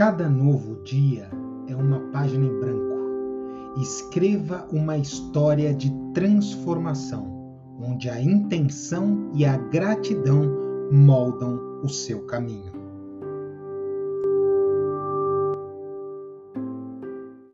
Cada novo dia é uma página em branco. Escreva uma história de transformação, onde a intenção e a gratidão moldam o seu caminho.